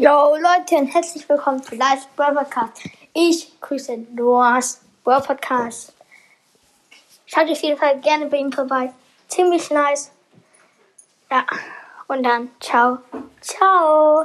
Yo Leute und herzlich willkommen zu Live Brawl Podcast. Ich grüße Noahs Brawl Podcast. Schaut auf jeden Fall gerne bei ihm vorbei. Ziemlich nice. Ja, und dann ciao. Ciao.